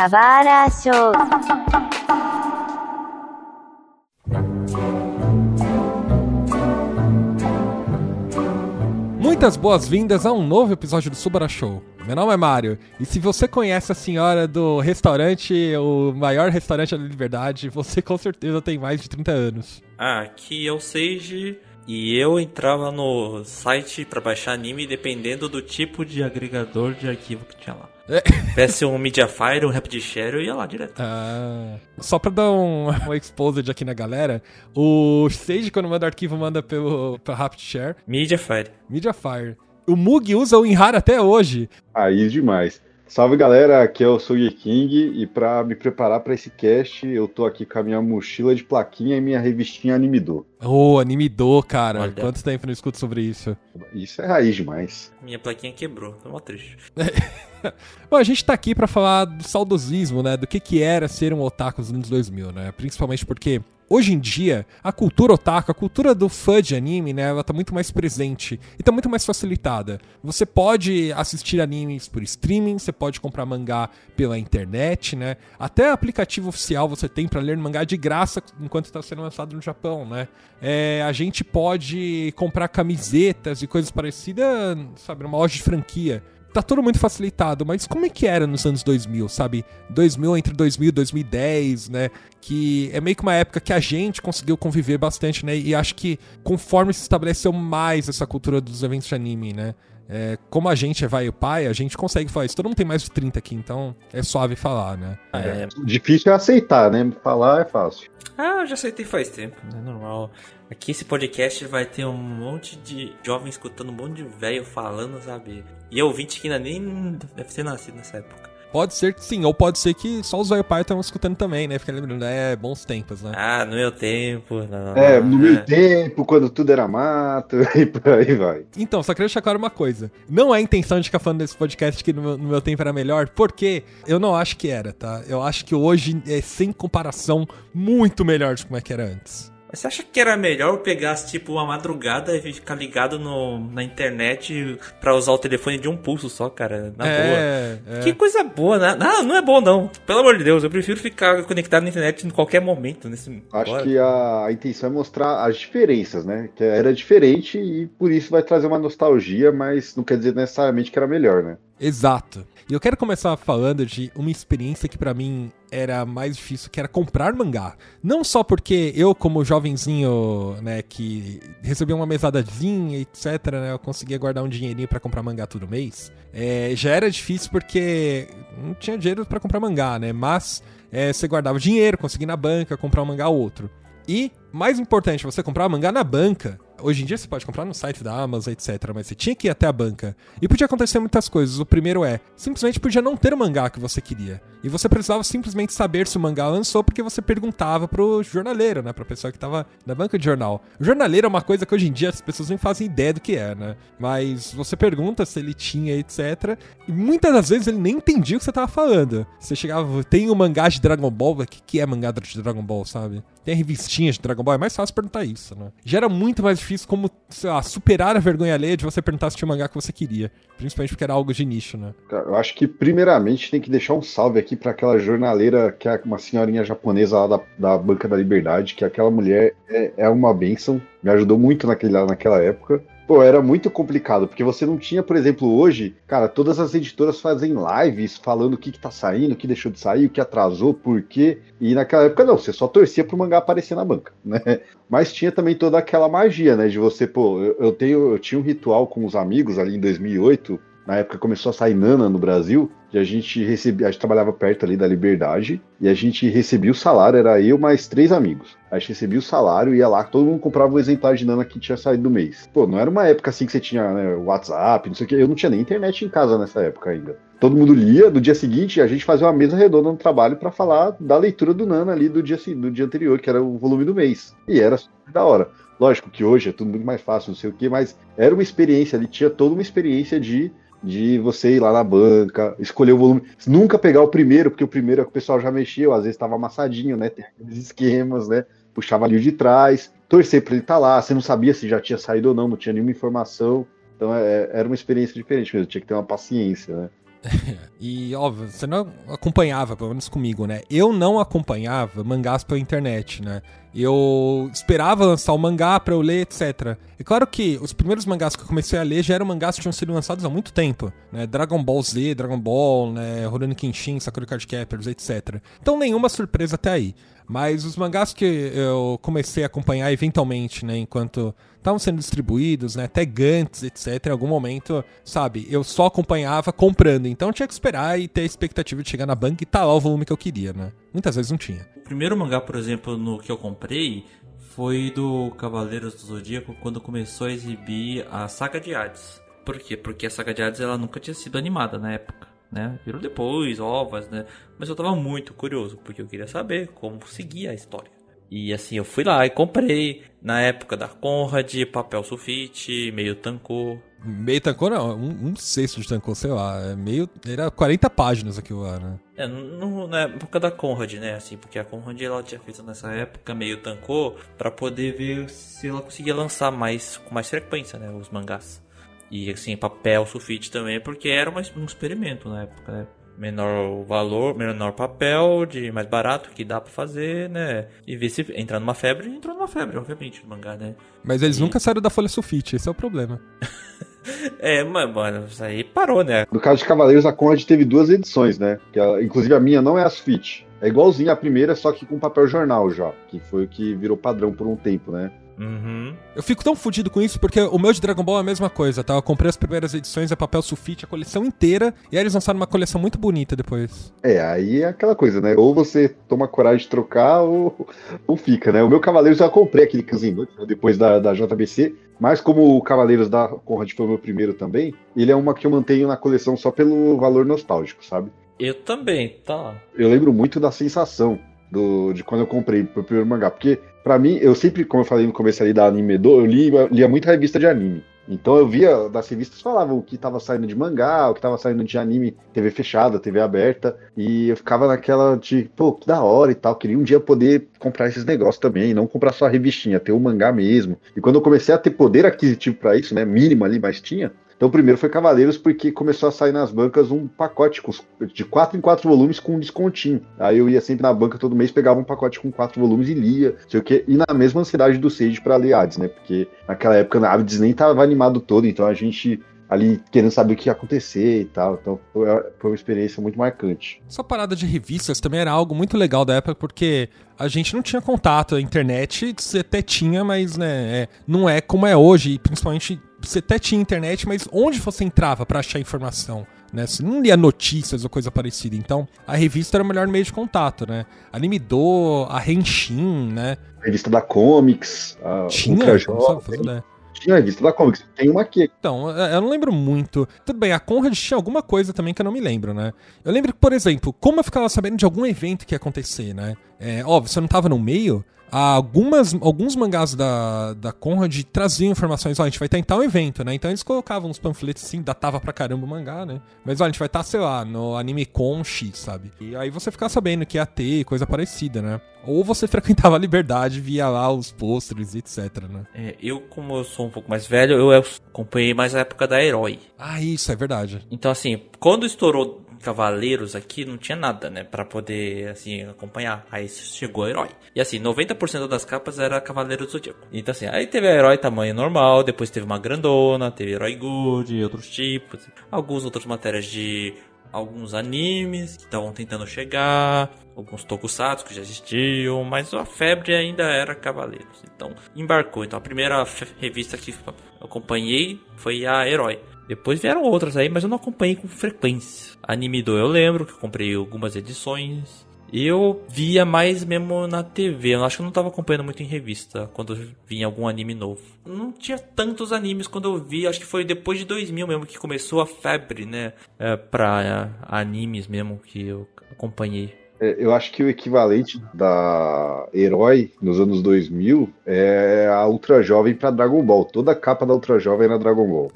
Kawara Show. Muitas boas-vindas a um novo episódio do Subara Show. Meu nome é Mário, e se você conhece a senhora do restaurante, o maior restaurante da Liberdade, você com certeza tem mais de 30 anos. Ah, aqui é o Seiji e eu entrava no site pra baixar anime dependendo do tipo de agregador de arquivo que tinha lá. Tivesse um Mediafire, um RapidShare, eu ia lá direto. Ah, só pra dar um, um exposed aqui na galera, o Sage, quando manda arquivo, manda pelo pra RapidShare, Mediafire. Mediafire. O Mug usa o WinRAR até hoje. Aí demais. Salve galera, aqui é o Sugi King e pra me preparar pra esse cast, eu tô aqui com a minha mochila de plaquinha e minha revistinha Animidor. Ô, oh, Animidor, cara. Olha. Quanto tempo não escuto sobre isso? Isso é raiz demais. Minha plaquinha quebrou, tô mó triste. Bom, a gente tá aqui pra falar do saudosismo, né? Do que que era ser um otaku nos anos 2000, né? Principalmente porque hoje em dia a cultura otaku, a cultura do fã de anime, né? Ela tá muito mais presente e tá muito mais facilitada. Você pode assistir animes por streaming, você pode comprar mangá pela internet, né? Até aplicativo oficial você tem pra ler mangá de graça enquanto tá sendo lançado no Japão, né? É, a gente pode comprar camisetas e coisas parecidas, sabe, numa loja de franquia tá tudo muito facilitado, mas como é que era nos anos 2000, sabe? 2000 entre 2000 e 2010, né? Que é meio que uma época que a gente conseguiu conviver bastante, né? E acho que conforme se estabeleceu mais essa cultura dos eventos de anime, né? É, como a gente é vai e pai, a gente consegue falar isso. Todo mundo tem mais de 30 aqui, então é suave falar, né? É, Difícil é aceitar, né? Falar é fácil. Ah, eu já aceitei faz tempo, é normal. Aqui esse podcast vai ter um monte de jovens escutando um monte de velho falando, sabe? E ouvinte que ainda nem deve ter nascido nessa época. Pode ser que sim, ou pode ser que só os velho pai estão escutando também, né? Fica lembrando, é bons tempos, né? Ah, no meu tempo, não. É, no meu é. tempo, quando tudo era mato, e por aí vai. Então, só queria deixar claro uma coisa. Não é a intenção de ficar falando desse podcast que no meu, no meu tempo era melhor, porque eu não acho que era, tá? Eu acho que hoje é, sem comparação, muito melhor de como é que era antes. Mas você acha que era melhor eu pegasse, tipo, uma madrugada e ficar ligado no, na internet pra usar o telefone de um pulso só, cara? Na boa. é, é. Que coisa boa, né? Não, não é bom, não. Pelo amor de Deus, eu prefiro ficar conectado na internet em qualquer momento. Nesse... Acho agora. que a, a intenção é mostrar as diferenças, né? Que era diferente e por isso vai trazer uma nostalgia, mas não quer dizer necessariamente que era melhor, né? Exato. E eu quero começar falando de uma experiência que pra mim era mais difícil, que era comprar mangá. Não só porque eu, como jovenzinho, né, que recebia uma mesadazinha, etc, né, eu conseguia guardar um dinheirinho pra comprar mangá todo mês. É, já era difícil porque não tinha dinheiro pra comprar mangá, né, mas é, você guardava dinheiro, conseguia na banca comprar um mangá ou outro. E, mais importante, você comprar mangá na banca. Hoje em dia você pode comprar no site da Amazon, etc. Mas você tinha que ir até a banca. E podia acontecer muitas coisas. O primeiro é, simplesmente podia não ter o mangá que você queria. E você precisava simplesmente saber se o mangá lançou porque você perguntava pro jornaleiro, né? Pra pessoa que tava na banca de jornal. O jornaleiro é uma coisa que hoje em dia as pessoas nem fazem ideia do que é, né? Mas você pergunta se ele tinha, etc. E muitas das vezes ele nem entendia o que você tava falando. Você chegava, tem o mangá de Dragon Ball, o que, é mangá de Dragon Ball, sabe? Tem revistinhas de Dragon Ball, é mais fácil perguntar isso, né? Já era muito mais difícil como, sei lá, superar a vergonha alheia de você perguntar se tinha mangá que você queria. Principalmente porque era algo de nicho, né? Eu acho que, primeiramente, tem que deixar um salve aqui para aquela jornaleira, que é uma senhorinha japonesa lá da, da Banca da Liberdade, que aquela mulher é, é uma bênção, me ajudou muito naquele, naquela época. Pô, era muito complicado, porque você não tinha, por exemplo, hoje, cara, todas as editoras fazem lives falando o que, que tá saindo, o que deixou de sair, o que atrasou, por quê. E naquela época não, você só torcia pro mangá aparecer na banca, né? Mas tinha também toda aquela magia, né? De você, pô, eu, eu tenho, eu tinha um ritual com os amigos ali em 2008, na época começou a sair Nana no Brasil, e a gente recebia, a gente trabalhava perto ali da Liberdade, e a gente recebia o salário, era eu mais três amigos. A gente recebia o salário, ia lá, todo mundo comprava o exemplar de Nana que tinha saído do mês. Pô, não era uma época assim que você tinha né, WhatsApp, não sei o que, eu não tinha nem internet em casa nessa época ainda. Todo mundo lia, no dia seguinte a gente fazia uma mesa redonda no trabalho para falar da leitura do Nana ali do dia, do dia anterior, que era o volume do mês. E era da hora. Lógico que hoje é tudo muito mais fácil, não sei o que, mas era uma experiência ali, tinha toda uma experiência de de você ir lá na banca, escolher o volume, nunca pegar o primeiro, porque o primeiro é que o pessoal já mexeu, às vezes estava amassadinho, né? Tem aqueles esquemas, né? Puxava ali de trás, torcer para ele estar lá, você não sabia se já tinha saído ou não, não tinha nenhuma informação. Então é- era uma experiência diferente mesmo, tinha que ter uma paciência, né? e, óbvio, você não acompanhava, pelo menos comigo, né? Eu não acompanhava mangás pela internet, né? Eu esperava lançar o mangá pra eu ler, etc. É claro que os primeiros mangás que eu comecei a ler já eram mangás que tinham sido lançados há muito tempo, né? Dragon Ball Z, Dragon Ball, né? Rurouni Kenshin, Sakura Card Captors, etc. Então nenhuma surpresa até aí. Mas os mangás que eu comecei a acompanhar eventualmente, né, enquanto estavam sendo distribuídos, né, até Gantz, etc, em algum momento, sabe, eu só acompanhava comprando, então tinha que esperar e ter a expectativa de chegar na banca e tá lá o volume que eu queria, né. Muitas vezes não tinha. O primeiro mangá, por exemplo, no que eu comprei foi do Cavaleiros do Zodíaco quando começou a exibir a Saga de Hades. Por quê? Porque a Saga de Hades ela nunca tinha sido animada na época né? Virou depois, ovas, né? Mas eu tava muito curioso, porque eu queria saber como seguia a história. E assim, eu fui lá e comprei, na época da Conrad, papel sulfite, meio tancô. Meio tancô não, um, um sexto de tancô, sei lá, é meio, era 40 páginas aquilo lá, né? É, no, na época da Conrad, né, assim, porque a Conrad ela tinha feito nessa época meio tancô para poder ver se ela conseguia lançar mais, com mais frequência, né, os mangás. E assim, papel, sulfite também, porque era um experimento na época, né? Menor valor, menor papel, de mais barato, que dá para fazer, né? E ver se entrar numa febre, entrou numa febre, obviamente, no mangá, né? Mas eles e... nunca saíram da folha sulfite, esse é o problema. é, mas, mano, isso aí parou, né? No caso de Cavaleiros, a Conrad teve duas edições, né? Que inclusive a minha não é a sulfite. É igualzinho a primeira, só que com papel jornal já, que foi o que virou padrão por um tempo, né? Uhum. Eu fico tão fudido com isso porque o meu de Dragon Ball é a mesma coisa, tá? Eu comprei as primeiras edições, é papel sulfite, a coleção inteira, e aí eles lançaram uma coleção muito bonita depois. É, aí é aquela coisa, né? Ou você toma coragem de trocar ou, ou fica, né? O meu Cavaleiros eu já comprei aquele Kanzenban depois da, da JBC, mas como o Cavaleiros da Conrad foi o meu primeiro também, ele é uma que eu mantenho na coleção só pelo valor nostálgico, sabe? Eu também, tá. Eu lembro muito da sensação do, de quando eu comprei o primeiro mangá, porque para mim, eu sempre, como eu falei no começo ali da Anime Do, eu li, lia muita revista de anime. Então eu via, das revistas falavam o que estava saindo de mangá, o que estava saindo de anime, TV fechada, TV aberta, e eu ficava naquela de, pô, que da hora e tal, queria um dia poder comprar esses negócios também, não comprar só a revistinha, ter o mangá mesmo. E quando eu comecei a ter poder aquisitivo para isso, né, mínimo ali, mas tinha, então o primeiro foi Cavaleiros porque começou a sair nas bancas um pacote de quatro em quatro volumes com um descontinho. Aí eu ia sempre na banca todo mês, pegava um pacote com quatro volumes e lia, sei o quê, e na mesma ansiedade do Sage para ler Hades, né? Porque naquela época a Hades nem tava animado todo, então a gente ali querendo saber o que ia acontecer e tal. Então foi, uma experiência muito marcante. Essa parada de revistas também era algo muito legal da época, porque a gente não tinha contato, a internet até tinha, mas né, é, não é como é hoje, principalmente você até tinha internet, mas onde você entrava para achar informação? Né? Você não lia notícias ou coisa parecida. Então, a revista era o melhor meio de contato, né? Animidô, a Henshin, né? A revista da Comics, a Tinha? Ultra Jovem. Tinha revista da Comics, tem uma aqui. Então, eu não lembro muito. Tudo bem, a Conrad tinha alguma coisa também que eu não me lembro, né? Eu lembro que, por exemplo, como eu ficava sabendo de algum evento que ia acontecer, né? É, óbvio, você não tava no meio, algumas, alguns mangás da, da Conrad traziam informações, ó, a gente vai tentar um evento, né? Então eles colocavam uns panfletos assim, datava pra caramba o mangá, né? Mas ó, a gente vai estar, tá, sei lá, no Anime Con X, sabe? E aí você ficava sabendo que ia ter coisa parecida, né? Ou você frequentava a Liberdade, via lá os pôsteres, etc, né? É, eu, como eu sou um pouco mais velho, eu acompanhei mais a época da Herói. Ah, isso, é verdade. Então, assim, quando estourou Cavaleiros aqui, não tinha nada, né? Pra poder, assim, acompanhar. Aí chegou Herói. E assim, 90% das capas era Cavaleiros do Zodíaco. Então, assim, aí teve a Herói tamanho normal, depois teve uma grandona, teve Herói Good, outros tipos. Algumas outras matérias de alguns animes que estavam tentando chegar, alguns tokusatsu que já existiam, mas a febre ainda era Cavaleiros. Então, embarcou. Então, a primeira revista que acompanhei foi a Herói. Depois vieram outras aí, mas eu não acompanhei com frequência. Anime do eu lembro que comprei algumas edições. Eu via mais mesmo na TV. Eu acho que eu não estava acompanhando muito em revista quando vinha algum anime novo. Não tinha tantos animes quando eu vi. Acho que foi depois de 2000 mesmo que começou a febre, né? É, pra é, animes mesmo que eu acompanhei. É, eu acho que o equivalente da Herói nos anos 2000 é a Ultra Jovem para Dragon Ball. Toda a capa da Ultra Jovem era Dragon Ball.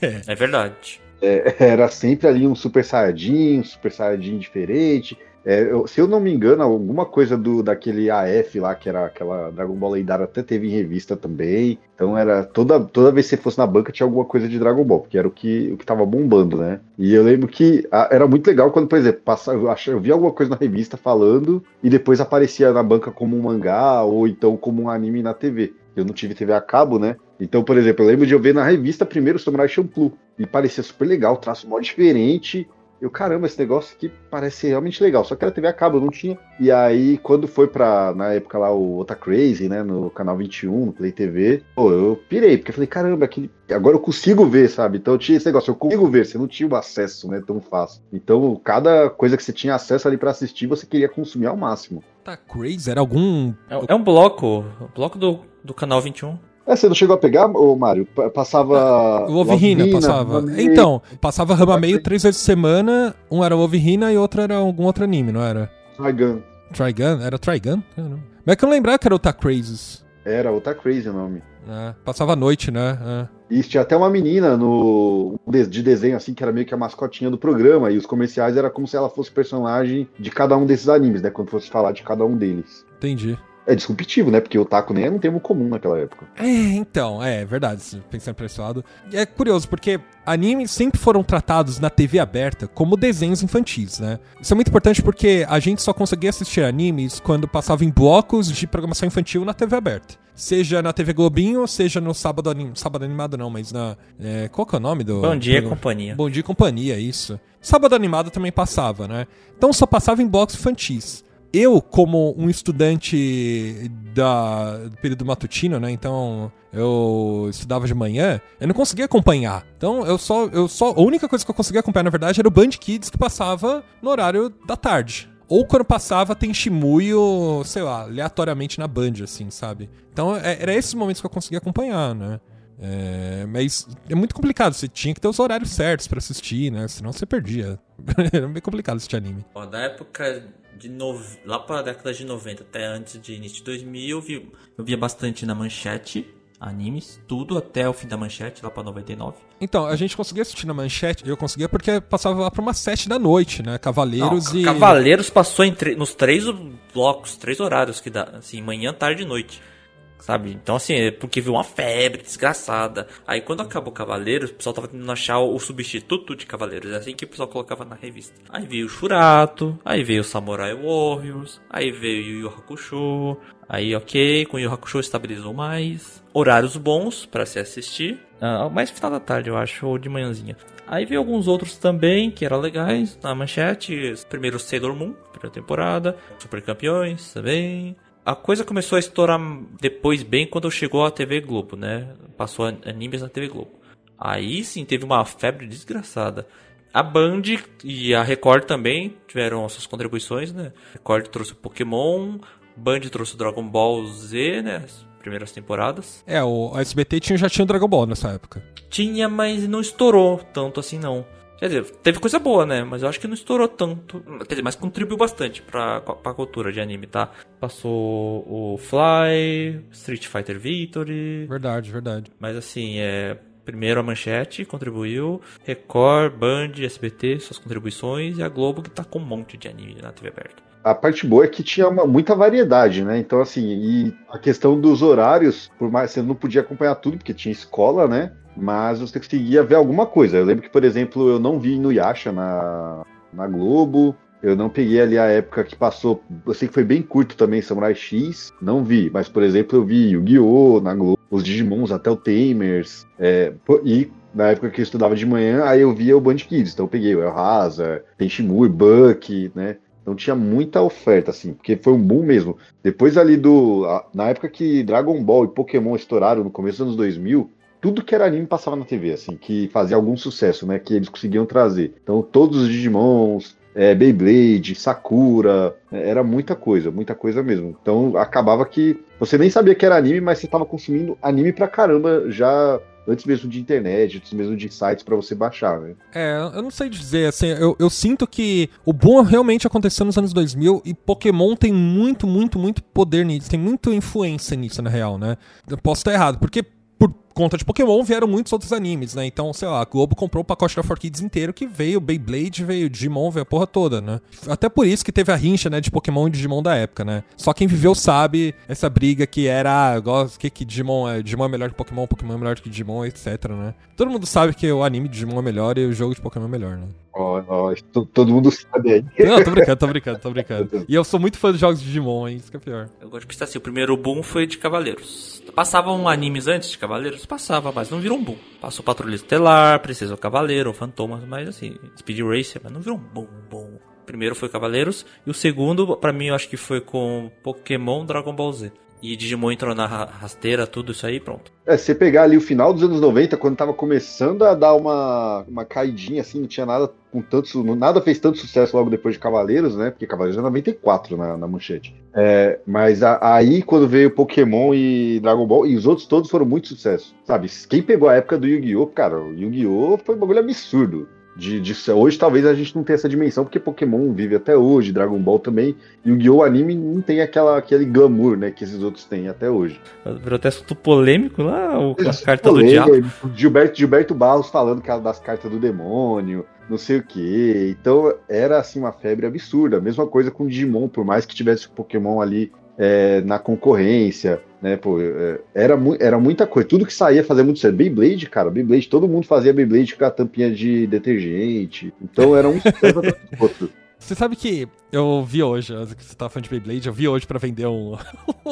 é verdade. é, era sempre ali um Super Saiyajin, um Super Saiyajin diferente. É, eu, se eu não me engano, alguma coisa do daquele AF lá, que era aquela Dragon Ball lendária, até teve em revista também. Então era toda, toda vez que você fosse na banca tinha alguma coisa de Dragon Ball, porque era o que, o que tava bombando, né? E eu lembro que a, era muito legal quando, por exemplo, passava, eu, eu via alguma coisa na revista falando e depois aparecia na banca como um mangá ou então como um anime na TV. Eu não tive TV a cabo, né? Então, por exemplo, eu lembro de eu ver na revista primeiro o Samurai Champloo. E parecia super legal, traço mó diferente. Eu, caramba, esse negócio aqui parece realmente legal. Só que era TV a cabo, não tinha. E aí, quando foi pra, na época lá, o Ota Crazy, né, no canal 21, no Play TV, pô, eu pirei, porque eu falei, caramba, aqui, agora eu consigo ver, sabe? Então tinha esse negócio, eu consigo ver, você não tinha o acesso, né, tão fácil. Então, cada coisa que você tinha acesso ali para assistir, você queria consumir ao máximo. Tá Crazy? Era algum. É, é um bloco, bloco do, do canal 21. É, você não chegou a pegar, ô Mário? Passava. O Overhina passava. Então, passava Rama meio três vezes por semana. Um era o Overhina e outro era algum outro anime, não era? Trigun. Trigun? Era Trigun? Mas é que eu não lembrava que era o Ta Crazes. Era, o Ta Crazy o nome. É, passava a noite, né? É. E tinha até uma menina no de desenho assim que era meio que a mascotinha do programa e os comerciais era como se ela fosse personagem de cada um desses animes, né, quando fosse falar de cada um deles. Entendi. É disruptivo, né? Porque o taco nem era um termo comum naquela época. É, então, é verdade, pensando por esse lado. É curioso, porque animes sempre foram tratados na TV aberta como desenhos infantis, né? Isso é muito importante porque a gente só conseguia assistir animes quando passava em blocos de programação infantil na TV aberta. Seja na TV Globinho, seja no sábado, anim... sábado animado, não, mas na. É... Qual que é o nome do. Bom Dia do... Companhia. Bom Dia Companhia, isso. Sábado animado também passava, né? Então só passava em blocos infantis eu, como um estudante da, do período matutino, né? Então eu estudava de manhã, eu não conseguia acompanhar. Então eu só, eu só. A única coisa que eu conseguia acompanhar, na verdade, era o Band Kids que passava no horário da tarde. Ou quando passava tem Shimuyo, sei lá, aleatoriamente na Band, assim, sabe? Então é, era esses momentos que eu conseguia acompanhar, né? É, mas é muito complicado, você tinha que ter os horários certos para assistir, né? Senão você perdia. Era bem complicado assistir anime. Ó, da época de no... lá para a década de 90 até antes de início de 2000, eu, vi... eu via bastante na manchete animes, tudo até o fim da manchete, lá pra 99. Então, a gente conseguia assistir na manchete, eu conseguia porque passava lá pra umas 7 da noite, né? Cavaleiros Não, e. Cavaleiros passou nos três blocos, três horários que dá, assim, manhã, tarde e noite sabe? Então, assim, é porque viu uma febre desgraçada. Aí, quando acabou Cavaleiros, o pessoal tava tentando achar o substituto de Cavaleiros. É assim que o pessoal colocava na revista. Aí veio o Shurato, aí veio o Samurai Warriors, aí veio o Yu Hakusho. Aí, ok, com o Yu Hakusho estabilizou mais. Horários bons para se assistir. Ah, mais final da tarde, eu acho, ou de manhãzinha. Aí veio alguns outros também que eram legais na manchete. Primeiro Sailor Moon, primeira temporada. Super Campeões também a coisa começou a estourar depois bem quando chegou a TV Globo, né? Passou animes na TV Globo. Aí sim teve uma febre desgraçada. A Band e a Record também tiveram suas contribuições, né? A Record trouxe o Pokémon, Band trouxe o Dragon Ball Z, né? As primeiras temporadas. É, o SBT tinha, já tinha o Dragon Ball nessa época. Tinha, mas não estourou tanto assim não. Quer dizer, teve coisa boa, né? Mas eu acho que não estourou tanto. Quer dizer, mas contribuiu bastante pra, pra cultura de anime, tá? Passou o Fly, Street Fighter Victory. Verdade, verdade. Mas assim, é. Primeiro a Manchete contribuiu, Record, Band, SBT, suas contribuições, e a Globo que tá com um monte de anime na TV aberta. A parte boa é que tinha uma, muita variedade, né? Então, assim, e a questão dos horários, por mais você não podia acompanhar tudo, porque tinha escola, né? Mas você conseguia ver alguma coisa. Eu lembro que, por exemplo, eu não vi Inuyasha na, na Globo, eu não peguei ali a época que passou, eu sei que foi bem curto também, Samurai X, não vi, mas, por exemplo, eu vi Yu-Gi-Oh! na Globo, os Digimons, até o Tamers, é, e na época que eu estudava de manhã, aí eu via o Band Kids, então eu peguei o El Hazard, Tenshimur, Buck, né, então tinha muita oferta, assim, porque foi um boom mesmo. Depois ali do. Na época que Dragon Ball e Pokémon estouraram no começo dos anos 2000, tudo que era anime passava na TV, assim, que fazia algum sucesso, né? Que eles conseguiam trazer. Então, todos os Digimons, é, Beyblade, Sakura, é, era muita coisa, muita coisa mesmo. Então, acabava que você nem sabia que era anime, mas você estava consumindo anime pra caramba já antes mesmo de internet, antes mesmo de sites para você baixar, né? É, eu não sei dizer, assim, eu, eu sinto que o boom realmente aconteceu nos anos 2000 e Pokémon tem muito, muito, muito poder nisso, tem muita influência nisso, na real, né? Eu posso estar errado, porque por conta de Pokémon vieram muitos outros animes, né? Então, sei lá, a Globo comprou o pacote da 4Kids inteiro que veio Beyblade, veio Digimon, veio a porra toda, né? Até por isso que teve a rincha, né, de Pokémon e Digimon da época, né? Só quem viveu sabe essa briga que era, o que que Digimon é, Digimon é melhor que Pokémon, Pokémon é melhor que Digimon, etc, né? Todo mundo sabe que o anime de Digimon é melhor e o jogo de Pokémon é melhor, né? Ó, ó, to- todo mundo sabe aí. Não, tô brincando, tô brincando, tô brincando. E eu sou muito fã dos jogos de Digimon, hein? Isso que é pior. Eu gosto de pensar assim, o primeiro boom foi de Cavaleiros. Passavam animes antes de Cavaleiros? Passava, mas não virou um boom. Passou Patrulha Estelar, Princesa Cavaleiro, Fantomas, mas assim, Speed Racer, mas não virou um boom, boom. Primeiro foi Cavaleiros, e o segundo, pra mim, eu acho que foi com Pokémon Dragon Ball Z. E Digimon entrou na ra- rasteira, tudo isso aí, pronto. É, você pegar ali o final dos anos 90, quando tava começando a dar uma, uma caidinha, assim, não tinha nada com tanto. Nada fez tanto sucesso logo depois de Cavaleiros, né? Porque Cavaleiros é 94 na, na manchete. É, mas a- aí, quando veio Pokémon e Dragon Ball, e os outros todos foram muito sucesso. Sabe? Quem pegou a época do Yu-Gi-Oh!, cara, o Yu-Gi-Oh! foi um bagulho absurdo. De, de- hoje talvez a gente não tenha essa dimensão, porque Pokémon vive até hoje, Dragon Ball também. Yu-Gi-Oh! anime não tem aquela, aquele glamour, né, que esses outros têm até hoje. Virou até assunto polêmico lá, o, a carta do Falei, diabo. Gilberto, Gilberto Barros falando que era das cartas do demônio, não sei o que. Então era assim uma febre absurda. Mesma coisa com Digimon, por mais que tivesse o Pokémon ali é, na concorrência, né? Pô, é, era, mu era muita coisa. Tudo que saía fazia muito certo. Beyblade, cara, Beyblade, todo mundo fazia Beyblade com a tampinha de detergente. Então era um outro. Você sabe que eu vi hoje, você tá falando de Beyblade, eu vi hoje pra vender um,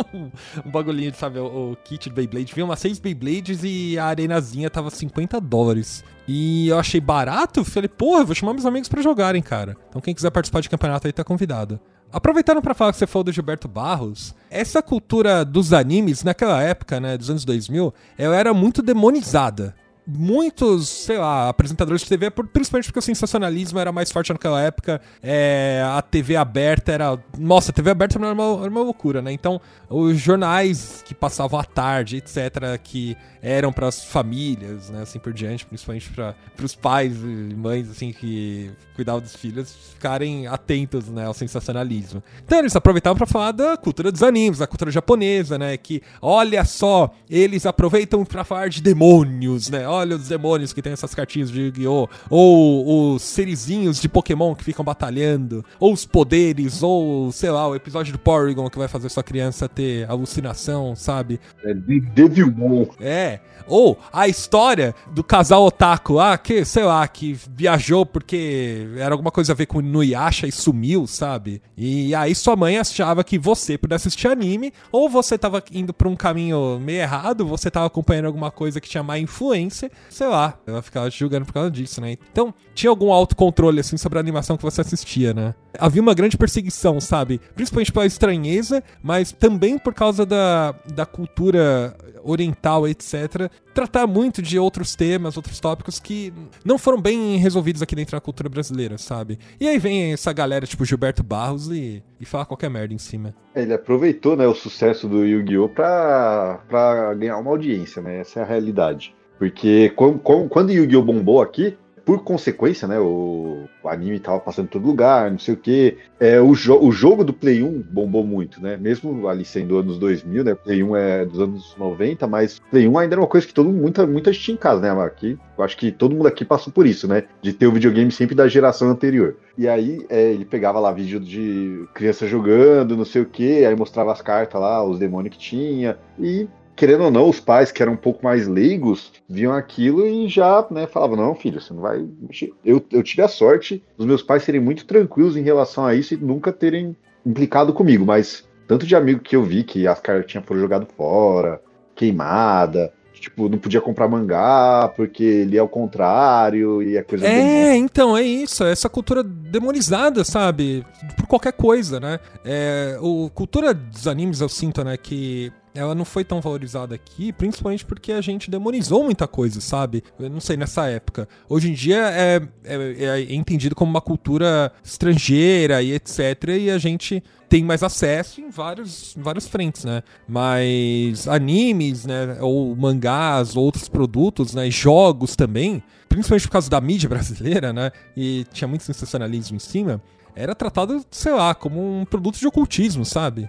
um bagulhinho, sabe, o, o kit de Beyblade. Vi umas seis Beyblades e a arenazinha tava 50 dólares. E eu achei barato, falei, porra, vou chamar meus amigos pra jogarem, cara. Então quem quiser participar de campeonato aí tá convidado. Aproveitando pra falar que você falou do Gilberto Barros, essa cultura dos animes naquela época, né, dos anos 2000, ela era muito demonizada muitos, sei lá, apresentadores de TV, principalmente porque o sensacionalismo era mais forte naquela época, é, a TV aberta era. Nossa, a TV aberta era uma, era uma loucura, né? Então, os jornais que passavam à tarde, etc., que eram para as famílias, né, assim por diante, principalmente para os pais e mães, assim, que cuidavam dos filhos, ficarem atentos, né, ao sensacionalismo. Então, eles aproveitavam para falar da cultura dos animes, da cultura japonesa, né, que, olha só, eles aproveitam para falar de demônios, né, olha os demônios que tem essas cartinhas de Yu-Gi-Oh! Ou os serizinhos de Pokémon que ficam batalhando, ou os poderes, ou, sei lá, o episódio do Porygon que vai fazer sua criança ter alucinação, sabe? É, Devilmon. É. Ou a história do casal otaku lá, que, sei lá, que viajou porque era alguma coisa a ver com Inuyasha e sumiu, sabe? E aí sua mãe achava que você pudesse assistir anime, ou você tava indo pra um caminho meio errado, você tava acompanhando alguma coisa que tinha má influência, sei lá. Ela ficava te julgando por causa disso, né? Então, tinha algum autocontrole, assim, sobre a animação que você assistia, né? Havia uma grande perseguição, sabe? Principalmente pela estranheza, mas também por causa da, da cultura oriental, etc. Tratar muito de outros temas, outros tópicos que não foram bem resolvidos aqui dentro da cultura brasileira, sabe? E aí vem essa galera, tipo Gilberto Barros, e, e fala qualquer merda em cima. Ele aproveitou né, o sucesso do Yu-Gi-Oh! pra, pra ganhar uma audiência, né? Essa é a realidade. Porque com- com- quando Yu-Gi-Oh! bombou aqui, por consequência, né? O, o anime tava passando em todo lugar, não sei o quê. É, o, jo- o jogo do Play 1 bombou muito, né? Mesmo ali sendo anos 2000, né? Play 1 é dos anos 90, mas Play 1 ainda era uma coisa que todo mundo, muita, muita gente tinha em casa, né? Aqui, acho que todo mundo aqui passou por isso, né? De ter o videogame sempre da geração anterior. E aí é, ele pegava lá vídeo de criança jogando, não sei o que, aí mostrava as cartas lá, os demônios que tinha. E, querendo ou não, os pais que eram um pouco mais leigos viam aquilo e já né, falavam: não, filho, você não vai mexer. Eu, eu tive a sorte dos meus pais serem muito tranquilos em relação a isso e nunca terem implicado comigo, mas tanto de amigo que eu vi que as cartinhas foram jogadas fora, queimada. Tipo, não podia comprar mangá porque lia ao contrário e a coisa. É, então, é isso. Essa cultura demonizada, sabe? Por qualquer coisa, né? É, o cultura dos animes, eu sinto, né, que ela não foi tão valorizada aqui, principalmente porque a gente demonizou muita coisa, sabe? Eu não sei, nessa época. Hoje em dia é, é, é entendido como uma cultura estrangeira e etc. E a gente tem mais acesso em vários, em vários frentes, né? Mas animes, né? Ou mangás, outros produtos, né? Jogos também, principalmente por causa da mídia brasileira, né? E tinha muito sensacionalismo em cima. Era tratado, sei lá, como um produto de ocultismo, sabe?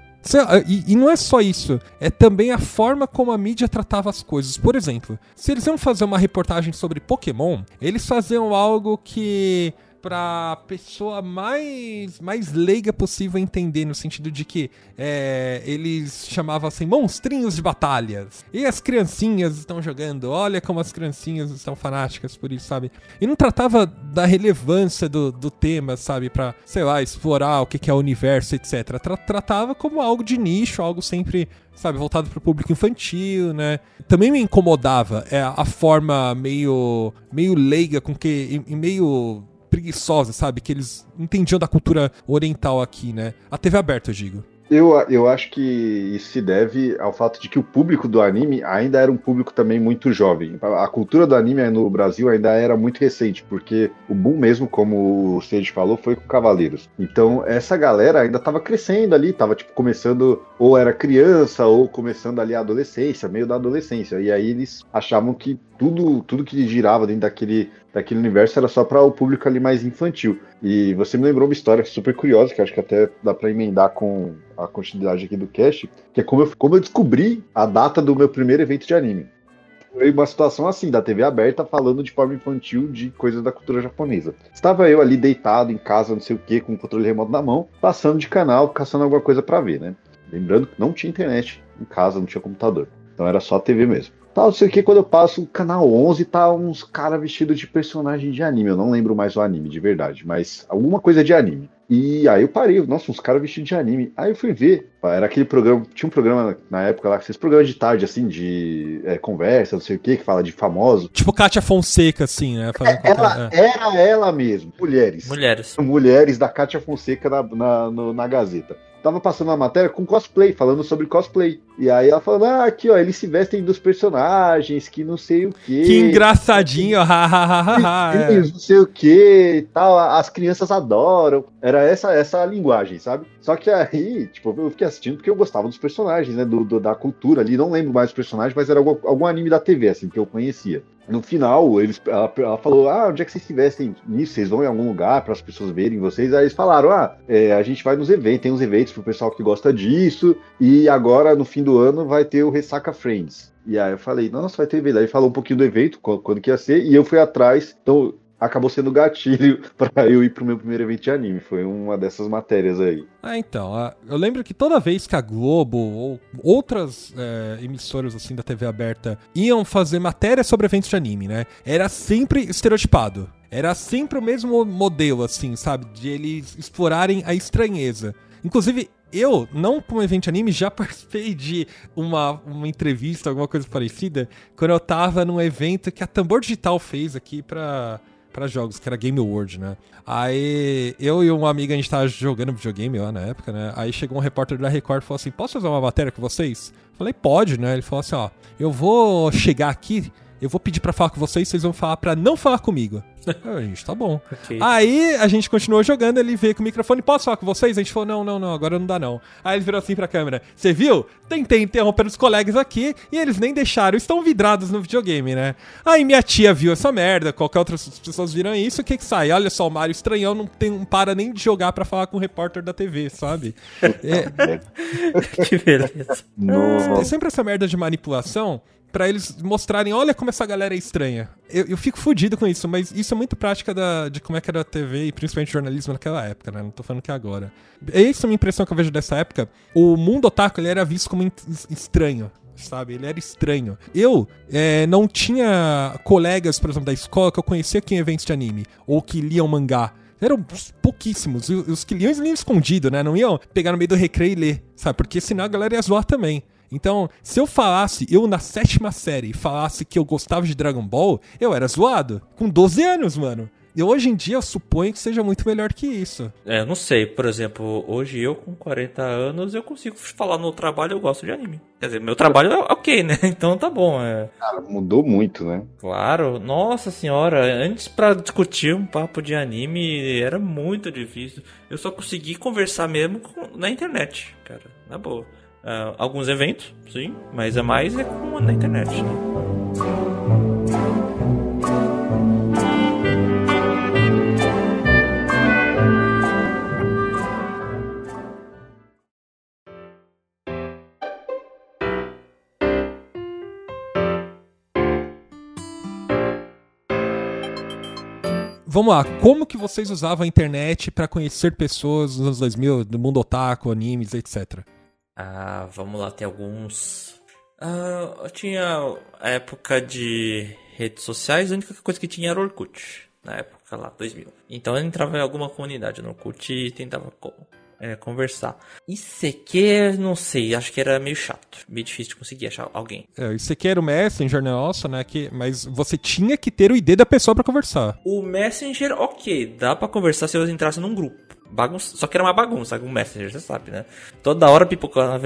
E, não é só isso, é também a forma como a mídia tratava as coisas. Por exemplo, se eles iam fazer uma reportagem sobre Pokémon, eles faziam algo que pra pessoa mais, mais leiga possível entender, no sentido de que é, eles chamavam assim monstrinhos de batalhas. E as criancinhas estão jogando, olha como as criancinhas estão fanáticas por isso, sabe? E não tratava da relevância do, do tema, sabe? Pra, sei lá, explorar o que, que é o universo, etc. Tra tratava como algo de nicho, algo sempre sabe, voltado para o público infantil, né? Também me incomodava é, a forma meio meio leiga com que e meio preguiçosa, sabe? Que eles entendiam da cultura oriental aqui, né? A TV aberta, eu digo. Eu, eu acho que isso se deve ao fato de que o público do anime ainda era um público também muito jovem. A cultura do anime no Brasil ainda era muito recente, porque o boom mesmo, como o Sage falou, foi com Cavaleiros. Então, essa galera ainda estava crescendo ali, estava tipo começando, ou era criança, ou começando ali a adolescência, meio da adolescência. E aí eles achavam que tudo, tudo que girava dentro daquele, daquele universo era só para o público ali mais infantil. E você me lembrou uma história super curiosa, que acho que até dá para emendar com a continuidade aqui do cast, que é como eu, como eu descobri a data do meu primeiro evento de anime. Foi uma situação assim, da TV aberta, falando de forma infantil de coisas da cultura japonesa. Estava eu ali deitado em casa, não sei o que, com o controle remoto na mão, passando de canal, caçando alguma coisa para ver, né? Lembrando que não tinha internet em casa, não tinha computador. Então era só a TV mesmo. Tal, não sei o que, quando eu passo o canal 11, tá uns caras vestidos de personagem de anime. Eu não lembro mais o anime, de verdade, mas alguma coisa de anime. E aí eu parei, nossa, uns caras vestidos de anime. Aí eu fui ver, era aquele programa, tinha um programa na época lá, esses programas de tarde, assim, de é, conversa, não sei o que, que fala de famoso. Tipo Kátia Fonseca, assim, né? É, ela, é. Era ela mesmo, mulheres. Mulheres. Mulheres da Kátia Fonseca na, na, no, na Gazeta tava passando uma matéria com cosplay, falando sobre cosplay. E aí ela falando, ah, aqui, ó, eles se vestem dos personagens, que não sei o quê. Que engraçadinho, hahaha. é. Não sei o quê e tal, as crianças adoram. Era essa essa linguagem, sabe? Só que aí, tipo, eu fiquei assistindo porque eu gostava dos personagens, né, do, do da cultura ali, não lembro mais dos personagens, mas era algum, algum anime da TV, assim, que eu conhecia. No final, eles, ela, ela, falou: Ah, onde é que vocês estivessem nisso? Vocês vão em algum lugar para as pessoas verem vocês? Aí eles falaram: Ah, é, a gente vai nos eventos, tem uns eventos pro pessoal que gosta disso, e agora no fim do ano vai ter o Ressaca Friends. E aí eu falei, nossa, vai ter evento. Aí falou um pouquinho do evento, quando, quando que ia ser, e eu fui atrás. Então, acabou sendo gatilho para eu ir pro meu primeiro evento de anime. Foi uma dessas matérias aí. Ah, então. Eu lembro que toda vez que a Globo ou outras é, emissoras assim da TV aberta iam fazer matéria sobre eventos de anime, né? Era sempre estereotipado. Era sempre o mesmo modelo, assim, sabe? De eles explorarem a estranheza. Inclusive, eu, não como evento anime, já participei de uma, uma entrevista, alguma coisa parecida, quando eu tava num evento que a Tambor Digital fez aqui pra, para jogos, que era Game Award, né? Aí eu e uma amiga, a gente tava jogando videogame lá na época, né? Aí chegou um repórter da Record e falou assim: Posso fazer uma matéria com vocês? Falei, pode, né? Ele falou assim: Ó, eu vou chegar aqui eu vou pedir para falar com vocês, vocês vão falar para não falar comigo. a gente, tá bom. Okay. Aí a gente continuou jogando, ele veio com o microfone, posso falar com vocês? A gente falou, não, não, não, agora não dá não. Aí ele virou assim pra câmera, você viu? Tentei interromper os colegas aqui e eles nem deixaram, estão vidrados no videogame, né? Aí minha tia viu essa merda, qualquer outras pessoas viram isso, o que que sai? Olha só, o Mario estranhão não, tem, não para nem de jogar para falar com o repórter da TV, sabe? é... que beleza. Nossa. Tem sempre essa merda de manipulação para eles mostrarem, olha como essa galera é estranha. Eu, eu fico fodido com isso, mas isso é muito prática da, de como é que era a TV e principalmente jornalismo naquela época, né? Não tô falando que é agora. Essa é a minha impressão que eu vejo dessa época. O mundo otaku, ele era visto como estranho sabe? Ele era estranho. Eu é, não tinha colegas, por exemplo, da escola que eu conhecia aqui em eventos de anime, ou que liam mangá. Eram pouquíssimos. Os que liam, eles liam escondido, né? Não iam pegar no meio do recreio e ler, sabe? Porque senão a galera ia zoar também. Então, se eu falasse, eu na sétima série, falasse que eu gostava de Dragon Ball, eu era zoado. Com 12 anos, mano. E hoje em dia eu suponho que seja muito melhor que isso. É, não sei. Por exemplo, hoje eu com 40 anos eu consigo falar no trabalho eu gosto de anime. Quer dizer, meu trabalho é ok, né? Então tá bom. É... Cara, mudou muito, né? Claro. Nossa senhora, antes para discutir um papo de anime era muito difícil. Eu só consegui conversar mesmo com... na internet, cara. Na boa uh, alguns eventos, sim, mas é mais é com, na internet. Né? vamos lá, como que vocês usavam a internet para conhecer pessoas nos anos 2000, do mundo otaku, animes, etc? Ah, vamos lá, tem alguns. Ah, eu tinha a época de redes sociais, a única coisa que tinha era Orkut, na época lá, 2000. Então eu entrava em alguma comunidade no Orkut e tentava é, conversar. ICQ, não sei, acho que era meio chato, meio difícil de conseguir achar alguém. É, ICQ era o Messenger nosso, né? Que, mas você tinha que ter o ID da pessoa para conversar. O Messenger, ok, dá para conversar se você entrasse num grupo. Bagunça, só que era uma bagunça, um Messenger, você sabe, né? Toda hora pipocava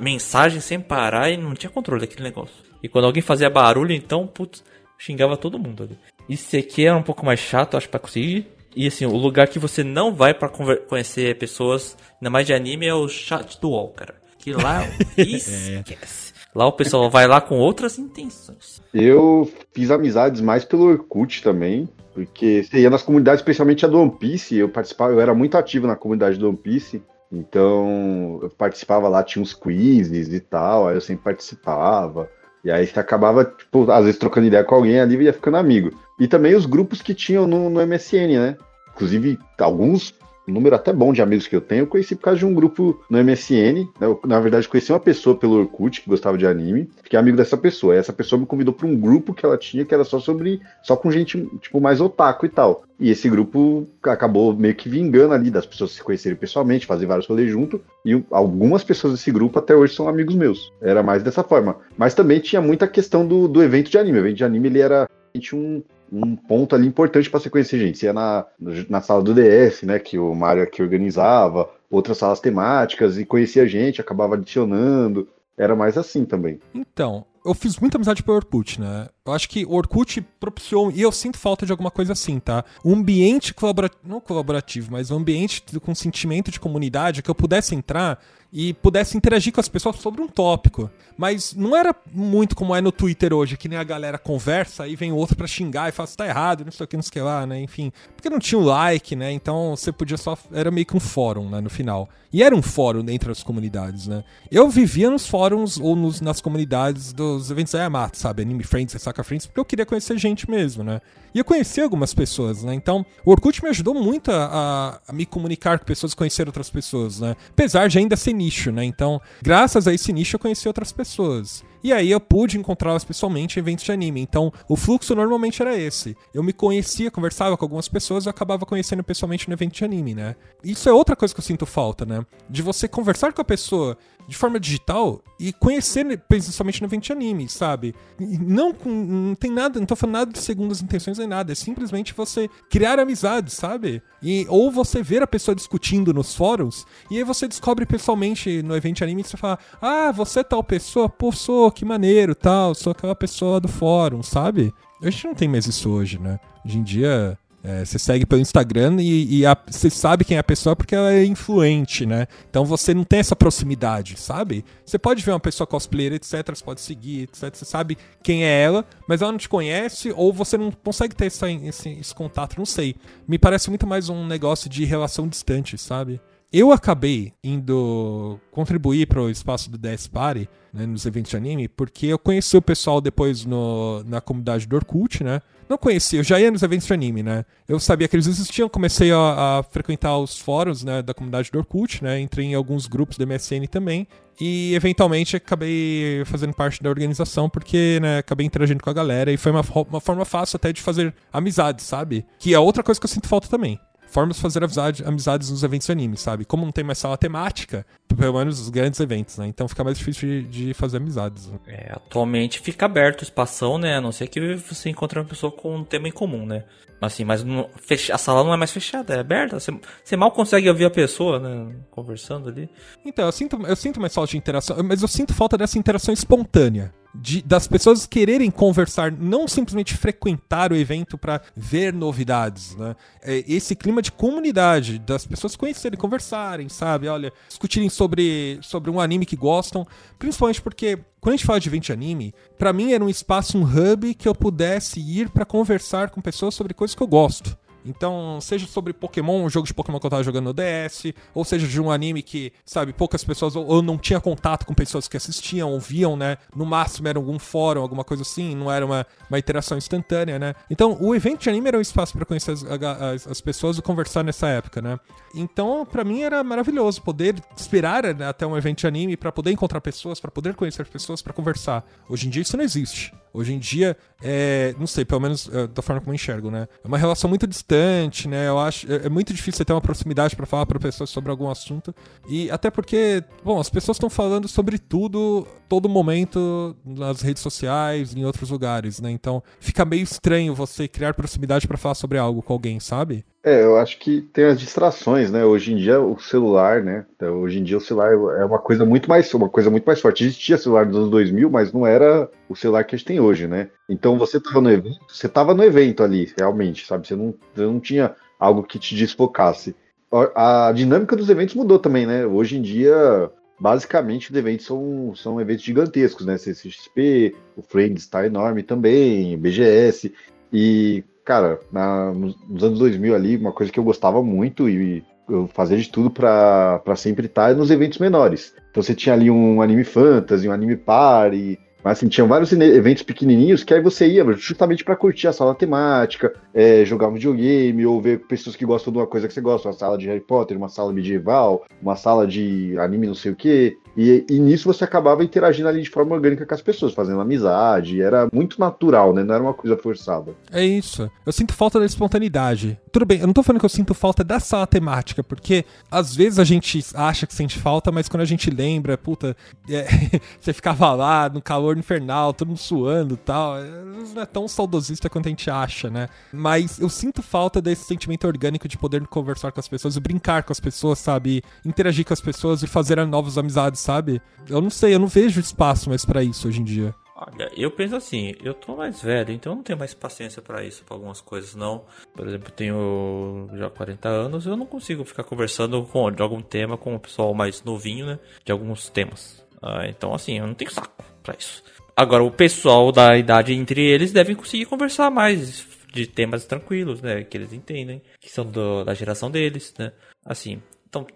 mensagem sem parar e não tinha controle daquele negócio. E quando alguém fazia barulho, então, putz, xingava todo mundo ali. ICQ era um pouco mais chato, acho, pra conseguir. E assim, o lugar que você não vai para conhecer pessoas, ainda mais de anime, é o chat do UOL, cara. Que lá, esquece. Lá o pessoal vai lá com outras intenções. Eu fiz amizades mais pelo Orkut também, porque você ia nas comunidades, especialmente a do One Piece, eu participava, eu era muito ativo na comunidade do One Piece, então eu participava lá, tinha uns quizzes e tal, aí eu sempre participava. E aí você acabava, tipo, às vezes trocando ideia com alguém ali e ia ficando amigo. E também os grupos que tinham no, no MSN, né? Inclusive, alguns um número até bom de amigos que eu tenho, eu conheci por causa de um grupo no MSN. Né? Eu, na verdade, conheci uma pessoa pelo Orkut que gostava de anime, fiquei amigo dessa pessoa. E essa pessoa me convidou para um grupo que ela tinha que era só sobre. só com gente, tipo, mais otaku e tal. E esse grupo acabou meio que vingando ali das pessoas se conhecerem pessoalmente, fazer vários rolês junto. E algumas pessoas desse grupo até hoje são amigos meus. Era mais dessa forma. Mas também tinha muita questão do, do evento de anime. O evento de anime ele era um, um ponto ali importante para você conhecer gente. Você ia na, na sala do DS, né, que o Mário aqui organizava, outras salas temáticas, e conhecia gente, acabava adicionando. Era mais assim também. Então, eu fiz muita amizade pelo Orkut, né? Eu acho que o Orkut propiciou, e eu sinto falta de alguma coisa assim, tá? Um ambiente colaborativo, não colaborativo, mas um ambiente com sentimento de comunidade que eu pudesse entrar e pudesse interagir com as pessoas sobre um tópico. Mas não era muito como é no Twitter hoje, que nem a galera conversa e vem outro para xingar e fala, tá errado, não sei o que, não sei o que lá, né? Enfim. Porque não tinha um like, né? Então você podia só. Era meio que um fórum, né? No final. E era um fórum entre as comunidades, né? Eu vivia nos fóruns ou nos, nas comunidades dos eventos da Yamato, sabe? Anime Friends, Saca Friends, porque eu queria conhecer gente mesmo, né? E eu conheci algumas pessoas, né? Então, o Orkut me ajudou muito a, a, me comunicar com pessoas, conhecer outras pessoas, né? Apesar de ainda ser nicho, né? Então, graças a esse nicho, eu conheci outras pessoas. E aí eu pude encontrá-las pessoalmente em eventos de anime. Então, o fluxo normalmente era esse. Eu me conhecia, conversava com algumas pessoas e acabava conhecendo pessoalmente no evento de anime, né? Isso é outra coisa que eu sinto falta, né? De você conversar com a pessoa de forma digital e conhecer principalmente no evento anime, sabe? Não, não tem nada, não tô falando nada de segundas intenções nem nada, é simplesmente você criar amizade, sabe? E, ou você ver a pessoa discutindo nos fóruns e aí você descobre pessoalmente no evento anime e você fala: Ah, você é tal pessoa? Pô, sou, que maneiro, tal, sou aquela pessoa do fórum, sabe? A gente não tem mais isso hoje, né? Hoje em dia é, você segue pelo Instagram e, e a, você sabe quem é a pessoa porque ela é influente, né? Então você não tem essa proximidade, sabe? Você pode ver uma pessoa cosplayer, etc. Você pode seguir, etc. Você sabe quem é ela, mas ela não te conhece ou você não consegue ter essa, esse, esse contato, não sei. Me parece muito mais um negócio de relação distante, sabe? Eu acabei indo contribuir para o espaço do DS Party, né, nos eventos de anime, porque eu conheci o pessoal depois no, na comunidade do Orkut, né? Não conhecia, eu já ia nos eventos de anime, né? Eu sabia que eles existiam, comecei a, a frequentar os fóruns né, da comunidade do Orkut, né? Entrei em alguns grupos do MSN também. E eventualmente acabei fazendo parte da organização porque, né, acabei interagindo com a galera e foi uma, uma forma fácil até de fazer amizade, sabe? Que é outra coisa que eu sinto falta também formas de fazer amizade, amizades nos eventos de anime, sabe? Como não tem mais sala temática, pelo menos os grandes eventos, né? Então fica mais difícil de, de fazer amizades. Né? É, atualmente fica aberto o espação, né? A não ser que você encontre uma pessoa com um tema em comum, né? Assim, mas não, fecha, a sala não é mais fechada, é aberta. Você, você, mal consegue ouvir a pessoa, né? Conversando ali. Então, eu sinto, eu sinto mais falta de interação, mas eu sinto falta dessa interação espontânea. De, das pessoas quererem conversar, não simplesmente frequentar o evento para ver novidades, né? É esse clima de comunidade, das pessoas conhecerem, conversarem, sabe? Olha, discutirem sobre, sobre um anime que gostam, principalmente porque quando a gente fala de evento de anime, para mim era um espaço, um hub que eu pudesse ir para conversar com pessoas sobre coisas que eu gosto. Então, seja sobre Pokémon, um jogo de Pokémon que eu tava jogando no DS, ou seja de um anime que, sabe, poucas pessoas, ou, não tinha contato com pessoas que assistiam ou viam, né? No máximo era algum fórum, alguma coisa assim, não era uma, uma interação instantânea, né? Então, o evento de anime era um espaço para conhecer as, as, as, pessoas e conversar nessa época, né? Então, para mim era maravilhoso poder esperar né, até um evento de anime para poder encontrar pessoas, para poder conhecer pessoas, para conversar. Hoje em dia isso não existe. Hoje em dia, é, não sei, pelo menos é, da forma como eu enxergo, né? É uma relação muito distante, né? Eu acho é, é muito difícil você ter uma proximidade para falar para pessoas sobre algum assunto. E até porque, bom, as pessoas estão falando sobre tudo, todo momento nas redes sociais, em outros lugares, né? Então, fica meio estranho você criar proximidade para falar sobre algo com alguém, sabe? É, eu acho que tem as distrações, né? Hoje em dia o celular, né? Então, hoje em dia o celular é uma coisa muito mais, uma coisa muito mais forte. Existia celular nos anos 2000, mas não era o celular que a gente tem hoje, né? Então você estava no evento, você estava no evento ali, realmente, sabe? Você não, você não tinha algo que te desfocasse. A dinâmica dos eventos mudou também, né? Hoje em dia, basicamente, os eventos são, são eventos gigantescos, né? CCXP, o Friends está enorme também, BGS. E cara, na, nos anos 2000 ali, uma coisa que eu gostava muito e eu fazia de tudo para sempre estar nos eventos menores. Então você tinha ali um anime fantasy, um anime party, mas assim, tinham vários eventos pequenininhos que aí você ia justamente para curtir a sala temática, é, jogar um videogame, ou ver pessoas que gostam de uma coisa que você gosta, uma sala de Harry Potter, uma sala medieval, uma sala de anime não sei o quê. E, e, nisso você acabava interagindo ali de forma orgânica com as pessoas, fazendo amizade. Era muito natural, né? Não era uma coisa forçada. É isso. Eu sinto falta da espontaneidade. Tudo bem, eu não tô falando que eu sinto falta da sala temática, porque às vezes a gente acha que sente falta, mas quando a gente lembra, puta, é, você ficava lá no calor infernal, todo mundo suando e tal. Não é tão saudosista quanto a gente acha, né? Mas eu sinto falta desse sentimento orgânico de poder conversar com as pessoas brincar com as pessoas, sabe? Interagir com as pessoas e fazer novas amizades sabe? Eu não sei, eu não vejo espaço mais para isso hoje em dia. Olha, eu penso assim, eu tô mais velho, então eu não tenho mais paciência para isso, pra algumas coisas, não. Por exemplo, tenho já 40 anos, eu não consigo ficar conversando com, de algum tema com o pessoal mais novinho, né? De alguns temas. Ah, então, assim, eu não tenho saco pra isso. Agora, o pessoal da idade entre eles devem conseguir conversar mais de temas tranquilos, né? Que eles entendem, que são do, da geração deles, né? Assim, então,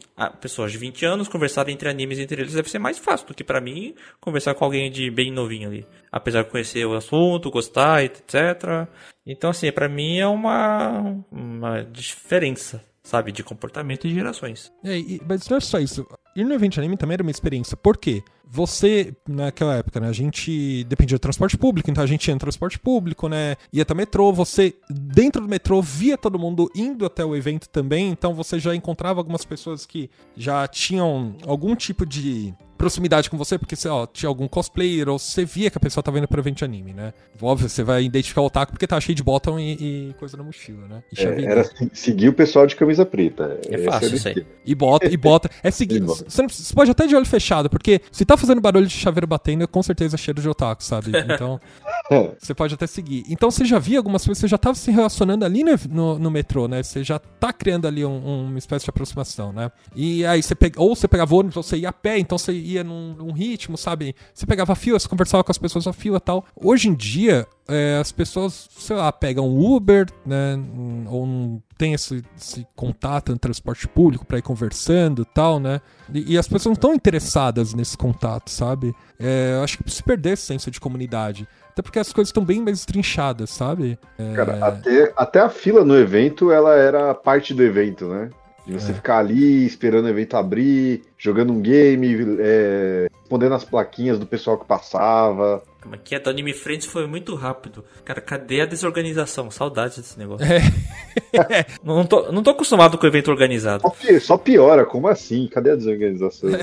pessoas de 20 anos conversarem entre animes entre eles deve ser mais fácil do que para mim conversar com alguém de bem novinho ali. Apesar de conhecer o assunto, gostar, etc. Então, assim, para mim é uma, uma diferença, sabe, de comportamento e gerações. É, mas não é só isso. Ir no evento de anime também era uma experiência. Por quê? Você, naquela época, né, a gente dependia do transporte público, então a gente ia no transporte público, né, ia até metrô, você, dentro do metrô, via todo mundo indo até o evento também, então você já encontrava algumas pessoas que já tinham algum tipo de proximidade com você, porque você, ó, tinha algum cosplayer, ou você via que a pessoa tava indo pro evento de anime, né? Óbvio, você vai identificar o otaku porque tá cheio de botão e, e coisa na mochila, né? É, era seguir o pessoal de camisa preta. É fácil isso aí. E bota, e bota. É seguir. Você, não, você, pode até de olho fechado, porque se tá fazendo barulho de chaveiro batendo, com certeza é cheiro de otaku, sabe? Então, você pode até seguir. Então você já via algumas coisas, você já tava se relacionando ali no, no, no metrô, né? Você já tá criando ali um, uma espécie de aproximação, né? E aí você pega, ou você pegava ônibus, ou você ia a pé, então você ia num, num ritmo, sabe? Você pegava fila, você conversava com as pessoas a fila tal. Hoje em dia, é, as pessoas, sei lá, pegam Uber, né? Ou não tem esse, esse contato no transporte público para ir conversando tal, né? E, e, as pessoas não estão interessadas nesse contato, sabe? É, eu acho que se perder esse senso de comunidade. Até porque as coisas estão bem mais trinchadas, sabe? É... Cara, até, até a fila no evento, ela era parte do evento, né? De você é. ficar ali esperando o evento abrir, jogando um game, é, respondendo as plaquinhas do pessoal que passava. Mas que é do Anime Friends foi muito rápido. Cara, cadê a desorganização? Saudades desse negócio. É. não, tô, não tô acostumado com o evento organizado. Só piora, como assim? Cadê a desorganização?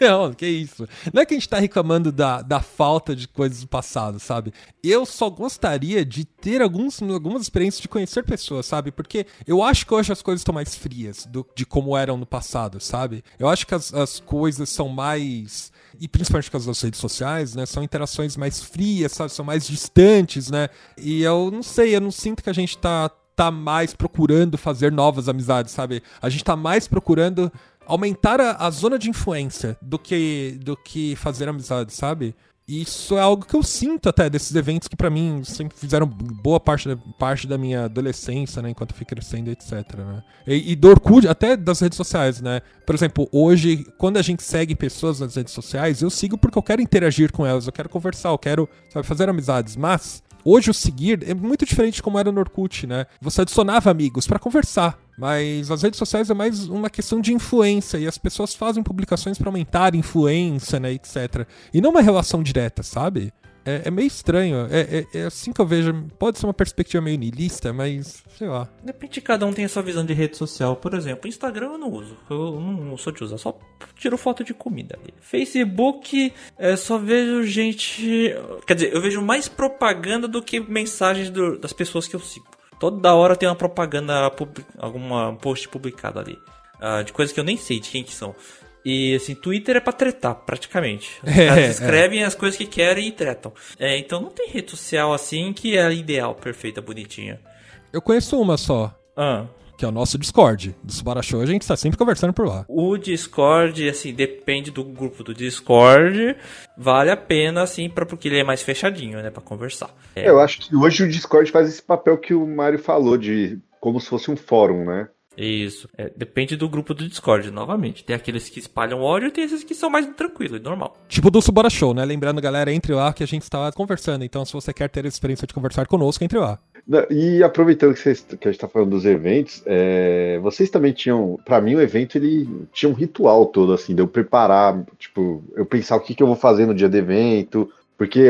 Não, que isso. Não é que a gente tá reclamando da, da falta de coisas do passado, sabe? Eu só gostaria de ter alguns, algumas experiências de conhecer pessoas, sabe? Porque eu acho que hoje as coisas estão mais frias do, de como eram no passado, sabe? Eu acho que as, as coisas são mais e principalmente causa das redes sociais, né? São interações mais frias, sabe? São mais distantes, né? E eu não sei, eu não sinto que a gente tá, tá mais procurando fazer novas amizades, sabe? A gente tá mais procurando aumentar a, a, zona de influência do que, do que fazer amizade, sabe? Isso é algo que eu sinto até desses eventos que para mim sempre fizeram boa parte da, parte da minha adolescência, né? Enquanto eu fui crescendo, etc. Né? E, e do Orkut, até das redes sociais, né? Por exemplo, hoje, quando a gente segue pessoas nas redes sociais, eu sigo porque eu quero interagir com elas, eu quero conversar, eu quero sabe, fazer amizades. Mas Hoje o seguir é muito diferente de como era no Orkut, né? Você adicionava amigos para conversar, mas as redes sociais é mais uma questão de influência e as pessoas fazem publicações para aumentar a influência, né, etc. E não uma relação direta, sabe? É, é, meio estranho. É, é, é, assim que eu vejo. Pode ser uma perspectiva meio niilista, mas sei lá. Depende de cada um tem a sua visão de rede social. Por exemplo, Instagram eu não uso. Eu não sou de usar, só tiro foto de comida ali. Facebook, é, só vejo gente. Quer dizer, eu vejo mais propaganda do que mensagens do, das pessoas que eu sigo. Toda hora tem uma propaganda, alguma post publicado ali. Uh, de coisas que eu nem sei de quem que são. E assim, Twitter é pra tretar, praticamente. Os é, caras escrevem é. as coisas que querem e tretam. É, então não tem rede social assim que é ideal, perfeita, bonitinha. Eu conheço uma só. Ah. Que é o nosso Discord. Do Subara Show, a gente tá sempre conversando por lá. O Discord, assim, depende do grupo do Discord. Vale a pena, assim, pra, porque ele é mais fechadinho, né, pra conversar. É. Eu acho que hoje o Discord faz esse papel que o Mário falou, de como se fosse um fórum, né? Isso. É, depende do grupo do Discord, novamente. Tem aqueles que espalham ódio e tem esses que são mais tranquilos, normal. Tipo do Subora Show, né? Lembrando, galera, entre lá que a gente está conversando. Então, se você quer ter a experiência de conversar conosco, entre lá. E aproveitando que, vocês, que a gente está falando dos eventos, é, vocês também tinham. para mim, o evento ele tinha um ritual todo, assim, de eu preparar, tipo, eu pensar o que, que eu vou fazer no dia do evento, porque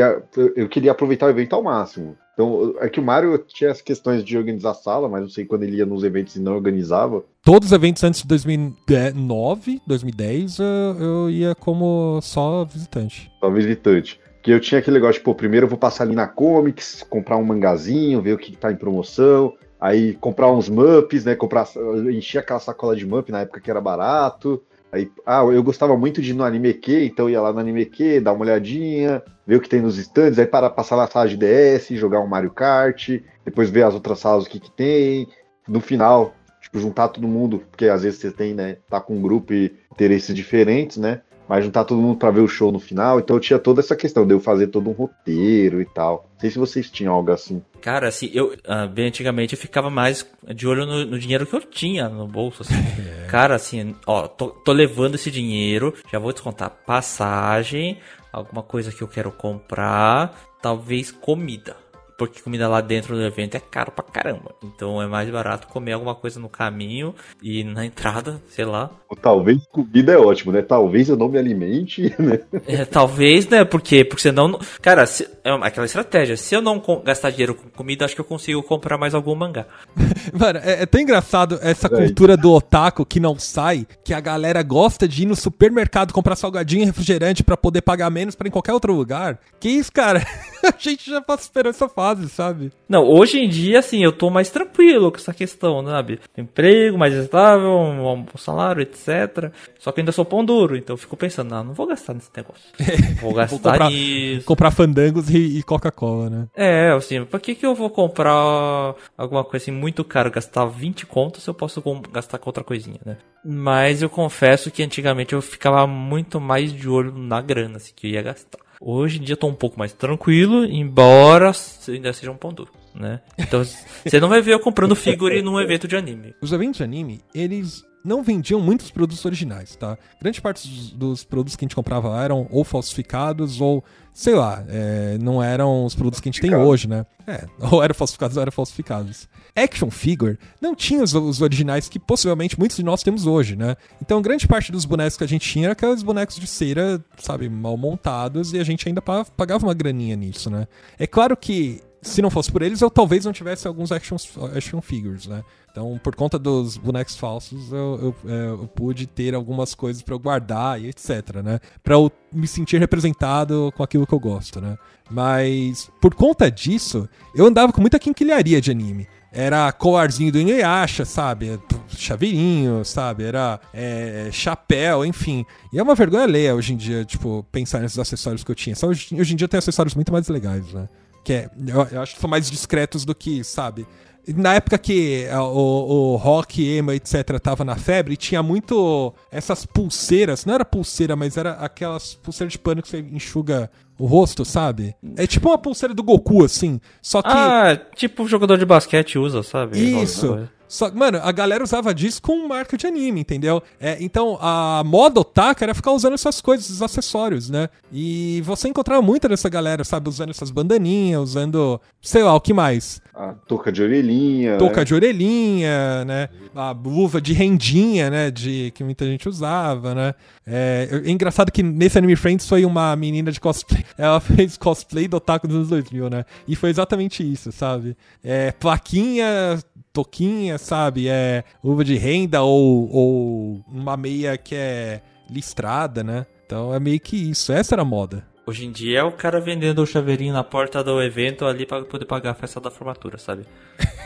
eu queria aproveitar o evento ao máximo. Então, é que o Mario tinha as questões de organizar a sala, mas não sei quando ele ia nos eventos e não organizava. Todos os eventos antes de 2009, 2010, eu ia como só visitante. Só visitante. Que eu tinha aquele negócio, pô, primeiro eu vou passar ali na Comics, comprar um mangazinho, ver o que, que tá em promoção, aí comprar uns Mups, né? Comprar, encher aquela sacola de Mup na época que era barato. Aí, ah, eu gostava muito de ir no Anime Q, então ia lá no Anime Q, dar uma olhadinha, ver o que tem nos stands, aí para passar na sala de DS, jogar um Mario Kart, depois ver as outras salas o que, que tem. No final, tipo, juntar todo mundo, porque às vezes você tem, né, tá com um grupo e interesses diferentes, né? Mas juntar todo mundo para ver o show no final. Então eu tinha toda essa questão de eu fazer todo um roteiro e tal. Não sei se vocês tinham algo assim. Cara, assim, eu uh, bem antigamente eu ficava mais de olho no, no dinheiro que eu tinha no bolso. Assim. É. Cara, assim, ó, tô, tô levando esse dinheiro, já vou descontar passagem, alguma coisa que eu quero comprar, talvez comida porque comida lá dentro do evento é caro pra caramba. Então é mais barato comer alguma coisa no caminho e na entrada, sei lá. Ou talvez comida é ótimo, né? Talvez eu não me alimente, né? É, talvez, né? Porque, porque senão. Cara, se, é aquela estratégia. Se eu não gastar dinheiro com comida, acho que eu consigo comprar mais algum mangá. Mano, é, é tão engraçado essa é cultura do otaku que não sai, que a galera gosta de ir no supermercado comprar salgadinho e refrigerante para poder pagar menos para em qualquer outro lugar. Que isso, cara? a gente já passa esperando essa fase fase, sabe? Não, hoje em dia, assim, eu tô mais tranquilo com essa questão, sabe? Emprego mais estável, um, um salário, etc. Só que ainda sou pão duro, então eu fico pensando, não, não vou gastar nesse negócio. Vou gastar vou comprar, nisso. Comprar fandangos e, e Coca-Cola, né? É, assim, pra que que eu vou comprar alguma coisa assim muito caro, gastar 20 contos se eu posso gastar com outra coisinha, né? Mas eu confesso que antigamente eu ficava muito mais de olho na grana, assim, que eu ia gastar. Hoje em dia eu tô um pouco mais tranquilo, embora ainda seja um pão duro, né? Então você não vai ver eu comprando figure num evento de anime. Os eventos de anime, eles não vendiam muitos produtos originais, tá? Grande parte dos, dos, produtos que a gente comprava eram ou falsificados ou, sei lá, é, não eram os produtos que a gente tem hoje, né? É, ou eram falsificados ou eram falsificados. Action Figure não tinha os, os, originais que possivelmente muitos de nós temos hoje, né? Então grande parte dos bonecos que a gente tinha era aqueles bonecos de cera, sabe, mal montados e a gente ainda pagava uma graninha nisso, né? É claro que se não fosse por eles, eu talvez não tivesse alguns action, action figures, né? Então, por conta dos bonecos falsos, eu, eu, é, eu pude ter algumas coisas para eu guardar e etc, né? Pra eu me sentir representado com aquilo que eu gosto, né? Mas, por conta disso, eu andava com muita quinquilharia de anime. Era colarzinho do Inuyasha, sabe? Chaveirinho, sabe? Era é, chapéu, enfim. E é uma vergonha ler hoje em dia, tipo, pensar nesses acessórios que eu tinha. Só hoje, hoje em dia tem acessórios muito mais legais, né? Que é, eu, eu acho que são mais discretos do que, sabe? Na época que é, o, o rock, emo, etc. tava na febre, tinha muito essas pulseiras. Não era pulseira, mas era aquelas pulseiras de pano que você enxuga o rosto, sabe? É tipo uma pulseira do Goku, assim. Só que. Ah, tipo o jogador de basquete usa, sabe? Isso. Só, mano, a galera usava disso com marca de anime, entendeu? É, então, a moda otaka era ficar usando essas coisas, esses acessórios, né? E você encontrava muita dessa galera, sabe? Usando essas bandaninhas, usando, sei lá, o que mais? A touca de orelhinha. Touca né? de orelhinha, né? A luva de rendinha, né? De, que muita gente usava, né? É, é engraçado que nesse Anime Friends foi uma menina de cosplay. Ela fez cosplay do Otaku dos anos 2000, né? E foi exatamente isso, sabe? É, plaquinha toquinha, sabe? É luva de renda ou, ou uma meia que é listrada, né? Então é meio que isso. Essa era a moda. Hoje em dia é o cara vendendo o chaveirinho na porta do evento ali para poder pagar a festa da formatura, sabe?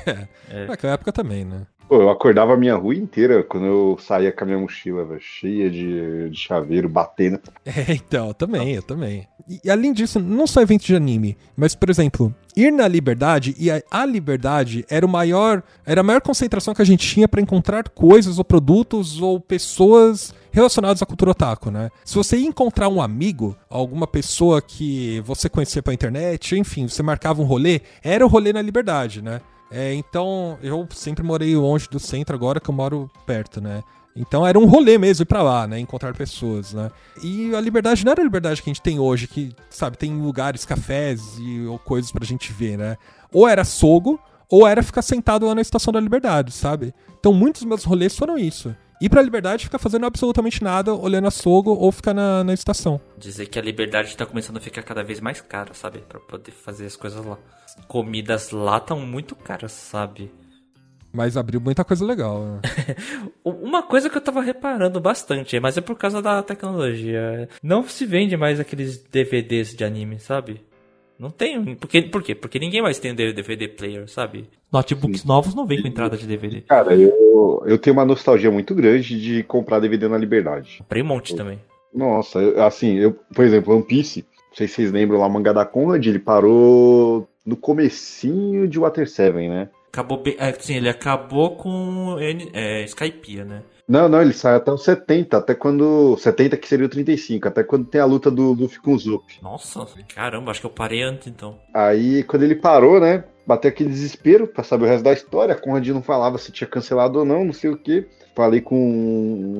é. é. Naquela época também, né? Pô, eu acordava a minha rua inteira quando eu saía com a minha mochila, véio, cheia de, de chaveiro, batendo. É, então, eu também, eu também. E, e, além disso, não só eventos de anime, mas, por exemplo, ir na Liberdade, e a, a Liberdade era o maior, era a maior concentração que a gente tinha para encontrar coisas ou produtos ou pessoas relacionados à cultura otaku, né? Se você ia encontrar um amigo, alguma pessoa que você conhecia pela internet, enfim, você marcava um rolê, era o rolê na Liberdade, né? É, então, eu sempre morei longe do centro, agora que eu moro perto, né? Então era um rolê mesmo ir pra lá, né? Encontrar pessoas, né? E a liberdade não era a liberdade que a gente tem hoje, que, sabe, tem lugares, cafés e ou coisas pra gente ver, né? Ou era sogo, ou era ficar sentado lá na Estação da Liberdade, sabe? Então muitos dos meus rolês foram isso ir pra liberdade ficar fazendo absolutamente nada, olhando a sogo ou ficar na, na estação. Dizer que a liberdade tá começando a ficar cada vez mais cara, sabe? Pra poder fazer as coisas lá. Comidas lá estão muito caras, sabe? Mas abriu muita coisa legal. Né? Uma coisa que eu tava reparando bastante, mas é por causa da tecnologia. Não se vende mais aqueles DVDs de anime, sabe? Não tem. Porque, por quê? Porque ninguém mais tem DVD player, sabe? Notebooks Sim. novos não vem com entrada de DVD. Cara, eu, eu tenho uma nostalgia muito grande de comprar DVD na Liberdade. Comprei um monte eu, também. Nossa, eu, assim, eu, por exemplo, One Piece, não sei se vocês lembram lá, o mangá da Conrad, ele parou no comecinho de Water 7, né? Acabou bem. É, sim, ele acabou com é, Skypiea, né? Não, não, ele sai até os 70, até quando. 70 que seria o 35, até quando tem a luta do Luffy com o Zup. Nossa, caramba, acho que eu parei antes então. Aí, quando ele parou, né? Bateu aquele desespero pra saber o resto da história. A Conrad não falava se tinha cancelado ou não, não sei o que. Falei com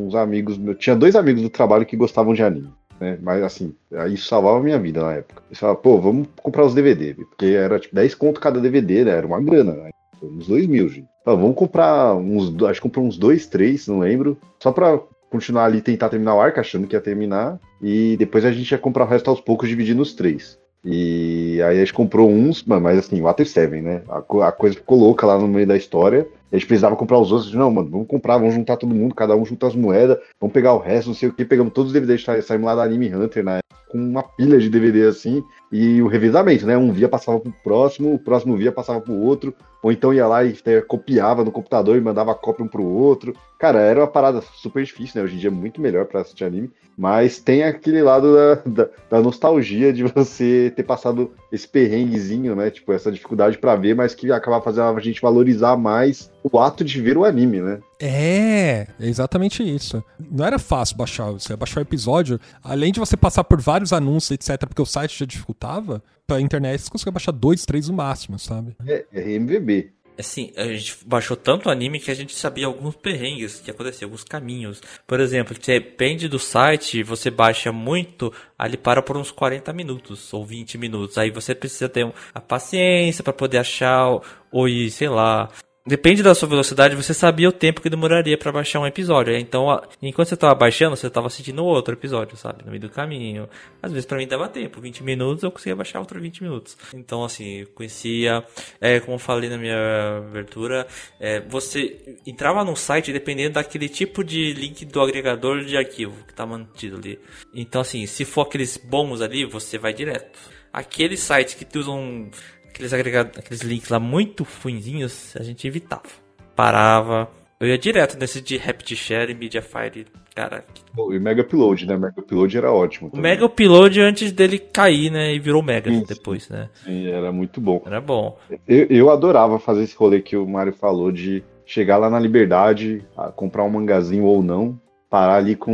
uns amigos meus. Tinha dois amigos do trabalho que gostavam de anime. Né? Mas assim, isso salvava a minha vida na época. Eles falavam, pô, vamos comprar os DVD, porque era tipo 10 conto cada DVD, né? Era uma grana, né? Uns 2 mil, gente. Então, vamos comprar uns. Acho que comprou uns dois, três, não lembro. Só pra continuar ali tentar terminar o arco, achando que ia terminar. E depois a gente ia comprar o resto aos poucos, dividindo os três. E aí a gente comprou uns, mas assim, Water 7, né? A, a, coisa ficou louca lá no meio da história. A gente precisava comprar os outros. Não, mano, vamos comprar, vamos juntar todo mundo, cada um junta as moedas, vamos pegar o resto, não sei o que. Pegamos todos os DVDs, saímos lá da Anime Hunter, né? Com uma pilha de DVD assim. E o revezamento, né? Um via passava pro próximo, o próximo via passava pro outro, ou então ia lá e é, copiava no computador e mandava cópia um pro outro. Cara, era uma parada super difícil, né? Hoje em dia é muito melhor para assistir anime, mas tem aquele lado da, da, da, nostalgia de você ter passado esse perrenguezinho, né? Tipo, essa dificuldade para ver, mas que acaba fazendo a gente valorizar mais o ato de ver o anime, né? É, é exatamente isso. Não era fácil baixar, você baixar o episódio, além de você passar por vários anúncios, etc, porque o site já dificultava, pra internet você conseguia baixar dois, três no máximo, sabe? É, é MVB. Assim, a gente baixou tanto anime que a gente sabia alguns perrengues que aconteciam, alguns caminhos. Por exemplo, depende do site, você baixa muito, ali para por uns 40 minutos ou 20 minutos. Aí você precisa ter a paciência para poder achar, ou, ou ir, sei lá, Depende da sua velocidade, você sabia o tempo que demoraria para baixar um episódio. Então, enquanto você estava baixando, você estava assistindo outro episódio, sabe? No meio do caminho. Às vezes para mim dava tempo, 20 minutos eu conseguia baixar outro 20 minutos. Então, assim, eu conhecia, é, como eu falei na minha abertura, é, você entrava no site dependendo daquele tipo de link do agregador de arquivo que está mantido ali. Então, assim, se for aqueles bons ali, você vai direto. Aqueles sites que usam aqueles agregados, aqueles links lá muito ruinzinhos, a gente evitava. Parava, Eu ia direto nesse de Rapid Share e Mediafire. Cara, Pô, E o Mega Upload, né? O Mega Upload era ótimo. o também. Mega Upload antes dele cair, né? E virou Mega depois, né? Sim, era muito bom. Era bom. Eu, eu adorava fazer esse rolê que o Mário falou de chegar lá na Liberdade, a comprar um mangazinho ou não, parar ali com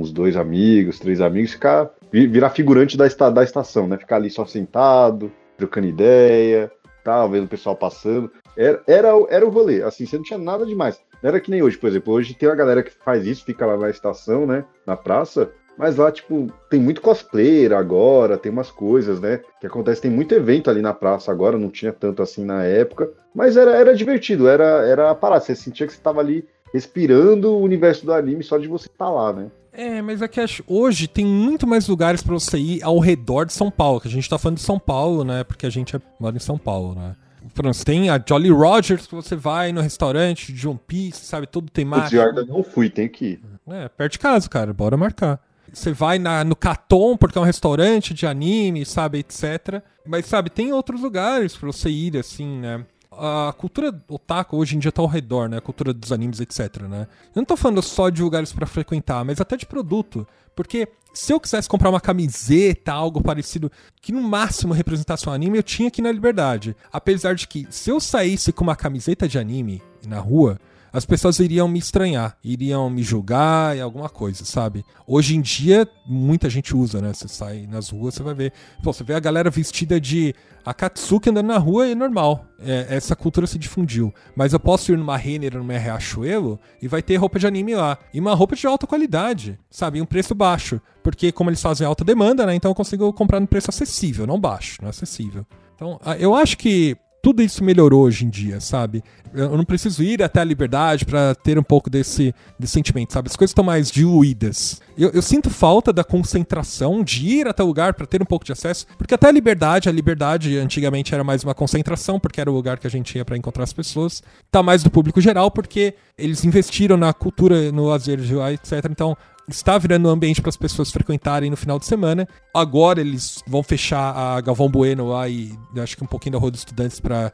uns dois amigos, três amigos, ficar vi- virar figurante da, esta- da estação, né? Ficar ali só sentado, trocando ideia, tal, vendo o pessoal passando. Era, era, era o rolê, assim, você não tinha nada demais. Não era que nem hoje, por exemplo. Hoje tem uma galera que faz isso, fica lá na estação, né? Na praça. Mas lá, tipo, tem muito cosplayer agora, tem umas coisas, né? Que acontece, tem muito evento ali na praça agora, não tinha tanto assim na época. Mas era, era divertido, era, era a parada. Você sentia que você tava ali respirando o universo do anime só de você estar lá, né? É, mas é que hoje tem muito mais lugares pra você ir ao redor de São Paulo, que a gente tá falando de São Paulo, né? Porque a gente é- mora em São Paulo, né? Exemplo, tem a Jolly Rogers, que você vai no restaurante de One Piece, sabe? Todo temático. eu ainda não fui, tem que ir. É, perto de casa, cara, bora marcar. Você vai na, no Caton, porque é um restaurante de anime, sabe, etc. Mas, sabe, tem outros lugares pra você ir, assim, né? A cultura otaku hoje em dia tá ao redor, né? A cultura dos animes, etc, né? Eu não tô falando só de lugares pra frequentar, mas até de produto. Porque se eu quisesse comprar uma camiseta, algo parecido, que no máximo representasse um anime, eu tinha que ir na Liberdade. Apesar de que, se eu saísse com uma camiseta de anime na rua, as pessoas iriam me estranhar, iriam me julgar e alguma coisa, sabe? Hoje em dia, muita gente usa, né? Você sai nas ruas, você vai ver. Pô, você vê a galera vestida de Akatsuki andando na rua é normal. É, essa cultura se difundiu. Mas eu posso ir numa Renner, numa Riachuelo e vai ter roupa de anime lá. E uma roupa de alta qualidade, sabe? E um preço baixo. Porque como eles fazem alta demanda, né? Então eu consigo comprar no preço acessível, não baixo, não acessível. Então, eu acho que tudo isso melhorou hoje em dia, sabe? Eu não preciso ir até a liberdade pra ter um pouco desse, desse sentimento, sabe? As coisas estão mais diluídas. Eu, eu sinto falta da concentração de ir até o lugar pra ter um pouco de acesso, porque até a liberdade, a liberdade antigamente era mais uma concentração, porque era o lugar que a gente ia pra encontrar as pessoas. Tá mais do público geral, porque eles investiram na cultura, no lazer de lá, etc. Então, está virando um ambiente para as pessoas frequentarem no final de semana. Agora eles vão fechar a Galvão Bueno lá e acho que um pouquinho da Rua dos Estudantes para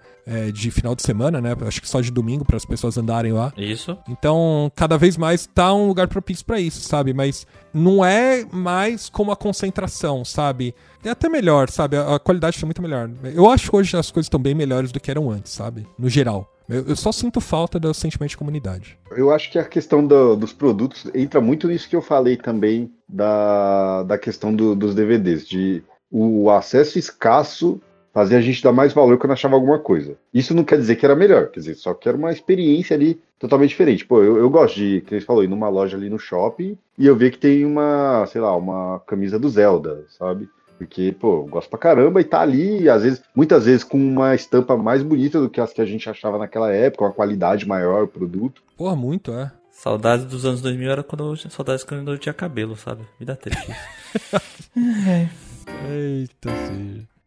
de final de semana, né? Acho que só de domingo para as pessoas andarem lá. Isso. Então, cada vez mais tá um lugar propício para isso, sabe? Mas não é mais como a concentração, sabe? É até melhor, sabe? A a qualidade está muito melhor. Eu acho que hoje as coisas estão bem melhores do que eram antes, sabe? No geral. Eu, só sinto falta do sentimento de comunidade. Eu acho que a questão do- dos produtos entra muito nisso que eu falei também da, da questão do- dos DVDs, de o acesso escasso fazer a gente dar mais valor quando achava alguma coisa. Isso não quer dizer que era melhor, quer dizer, só que era uma experiência ali totalmente diferente. Pô, eu, eu gosto de, que você falou, ir numa loja ali no shopping e eu ver que tem uma, sei lá, uma camisa do Zelda, sabe? Porque, pô, eu gosto pra caramba e tá ali, às vezes, muitas vezes com uma estampa mais bonita do que as que a gente achava naquela época, uma qualidade maior o produto. Porra, muito, é. Saudades dos anos 2000 era quando eu, saudades quando eu tinha cabelo, sabe? Vida triste. Eita, seja.